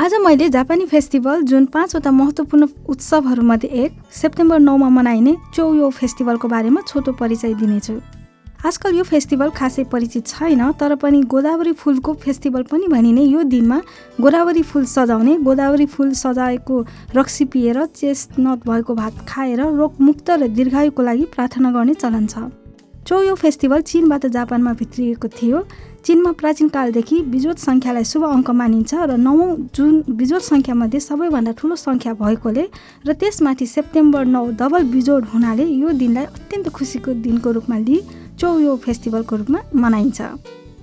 आज मैले जापानी फेस्टिभल जुन पाँचवटा महत्त्वपूर्ण उत्सवहरूमध्ये एक सेप्टेम्बर नौमा मनाइने चौयो फेस्टिभलको बारेमा छोटो परिचय दिनेछु। आजकल यो फेस्टिभल खासै परिचित छैन तर पनि गोदावरी फुलको फेस्टिभल पनि भनिने यो दिनमा गोदावरी फुल सजाउने गोदावरी फुल सजाएको रक्सी पिएर चेस्टनट भएको भात खाएर रोगमुक्त र दीर्घायुको लागि प्रार्थना गर्ने चलन छ। चौयो फेस्टिभल चिनबाट जापानमा भित्रिएको थियो। चिनमा प्राचीन कालदेखि बिजोट सङ्ख्यालाई शुभ अङ्क मानिन्छ र नवौँ जुन बिजोट सङ्ख्यामध्ये सबैभन्दा ठुलो सङ्ख्या भएकोले र त्यसमाथि सेप्टेम्बर नौ डबल बिजोड हुनाले यो दिनलाई अत्यन्त खुसीको दिनको रूपमा लिई चौयो फेस्टिभलको रूपमा मनाइन्छ।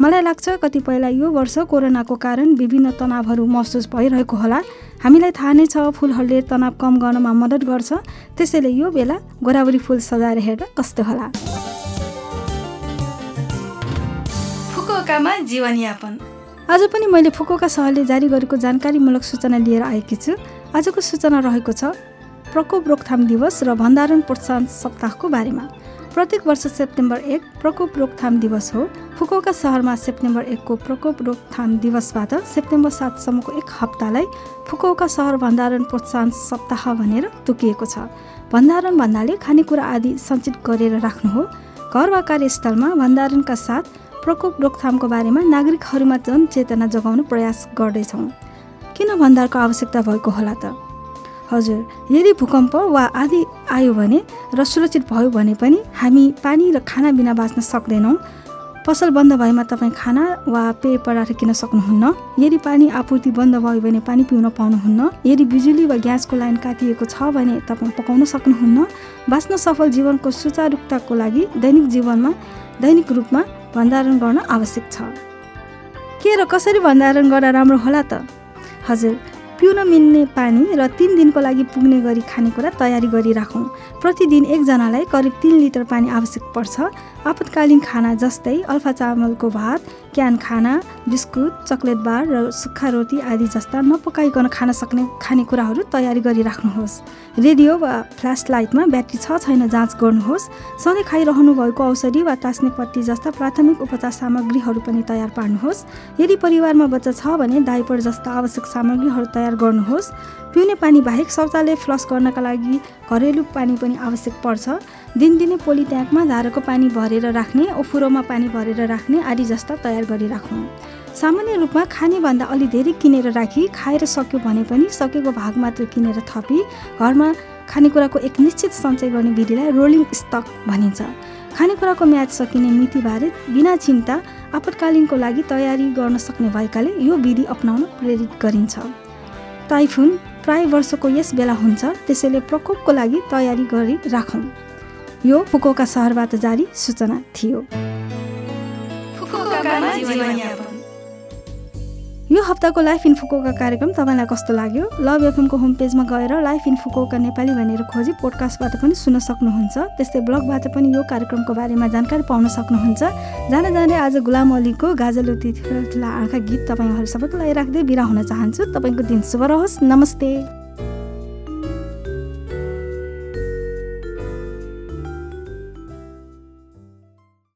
मलाई लाग्छ कतिपयलाई यो वर्ष कोरोनाको कारण विभिन्न तनावहरू महसुस भइरहेको होला। हामीलाई थाहा नै छ फुलहरूले तनाव कम गर्नमा मद्दत गर्छ। त्यसैले यो बेला गोदावरी फुल सजाएर हेर्दा कस्तो होला। फुकुओकामा जीवनयापन। आज पनि मैले फुकुओका सहरले जारी गरेको जानकारीमूलक सूचना लिएर आएकी छु। आजको सूचना रहेको छ प्रकोप रोकथाम दिवस र भण्डारण प्रोत्साहन सप्ताहको बारेमा। प्रत्येक वर्ष सेप्टेम्बर एक प्रकोप रोकथाम दिवस हो। फुकुओका सहरमा सेप्टेम्बर एकको प्रकोप रोकथाम दिवसबाट सेप्टेम्बर सातसम्मको एक हप्तालाई फुकुओका सहर भण्डारण प्रोत्साहन सप्ताह भनेर तोकिएको छ। भण्डारण भन्नाले खानेकुरा आदि सञ्चित गरेर राख्नु हो। घर वा कार्यस्थलमा भण्डारणका साथ प्रकोप रोकथामको बारेमा नागरिकहरूमा जनचेतना जगाउन प्रयास गर्दैछौँ। किन भण्डारको आवश्यकता भएको होला त? हजुर यदि भूकम्प वा आदि आयो भने र सुरक्षित भयो भने पनि हामी पानी र खाना बिना बाँच्न सक्दैनौँ। पसल बन्द भएमा तपाईँ खाना वा पेय पदार्थ किन्न सक्नुहुन्न। यदि पानी आपूर्ति बन्द भयो भने पानी पिउन पाउनुहुन्न। यदि बिजुली वा ग्यासको लाइन काटिएको छ भने तपाईँ पकाउन सक्नुहुन्न। बाँच्न सफल जीवनको सुचारुताको लागि दैनिक जीवनमा दैनिक रूपमा भण्डारण गर्न आवश्यक छ। के र कसरी भण्डारण गर्दा राम्रो होला त? हजुर पिउन मिल्ने पानी र तिन दिनको लागि पुग्ने गरी खानेकुरा तयारी गरिराखौँ। प्रतिदिन एकजनालाई करिब तिन लिटर पानी आवश्यक पर्छ। आपतकालीन खाना जस्तै अल्फा चामलको भात क्यान खाना बिस्कुट चक्लेट बार र सुक्खा रोटी आदि जस्ता नपकाइकन खान सक्ने खानेकुराहरू तयारी गरिराख्नुहोस्। रेडियो वा फ्ल्यास लाइटमा ब्याट्री छ छैन जाँच गर्नुहोस्। सधैँ खाइरहनु भएको औषधि वा टास्ने पट्टी जस्ता प्राथमिक उपचार सामग्रीहरू पनि तयार पार्नुहोस्। यदि परिवारमा बच्चा छ भने डाइपर जस्ता आवश्यक सामग्रीहरू तयार गर्नुहोस्। पिउने पानी बाहेक शौचालय फ्लस गर्नका लागि घरेलु पानी पनि आवश्यक पर्छ। दिनदिनै पोली ट्याङ्कमा धाराको पानी भरेर राख्ने ओफुरोमा पानी भरेर राख्ने आदि जस्ता तयार गरिराखौँ। सामान्य रूपमा खानेभन्दा अलि धेरै किनेर राखी खाएर सक्यो भने पनि सकेको भाग मात्र किनेर थपी घरमा खानेकुराको एक निश्चित सञ्चय गर्ने विधिलाई रोलिङ स्टक भनिन्छ। खानेकुराको म्याद सकिने मितिबारे बिना चिन्ता आपतकालीनको लागि तयारी गर्न सक्ने भएकाले यो विधि अप्नाउन प्रेरित गरिन्छ। टाइफुन प्राय वर्षको यस बेला हुन्छ त्यसैले प्रकोपको लागि तयारी गरी राखौँ यो फुकोका सहरबाट जारी सूचना थियो। यो हप्ताको लाइफ इन फुकोका कार्यक्रम तपाईँलाई कस्तो लाग्यो? लभ एफएमको होम पेजमा गएर लाइफ इन फुकोका नेपाली भनेर खोजी पोडकास्टबाट पनि सुन्न सक्नुहुन्छ। त्यस्तै ब्लगबाट पनि यो कार्यक्रमको बारेमा जानकारी पाउन सक्नुहुन्छ। जान जाँदै आज गुलाम अलीको गाजलुती ठुला आँखा गीत तपाईँहरू सबैको लागि राख्दै बिरा हुन चाहन्छु। तपाईँको दिन शुभ रहोस्। नमस्ते।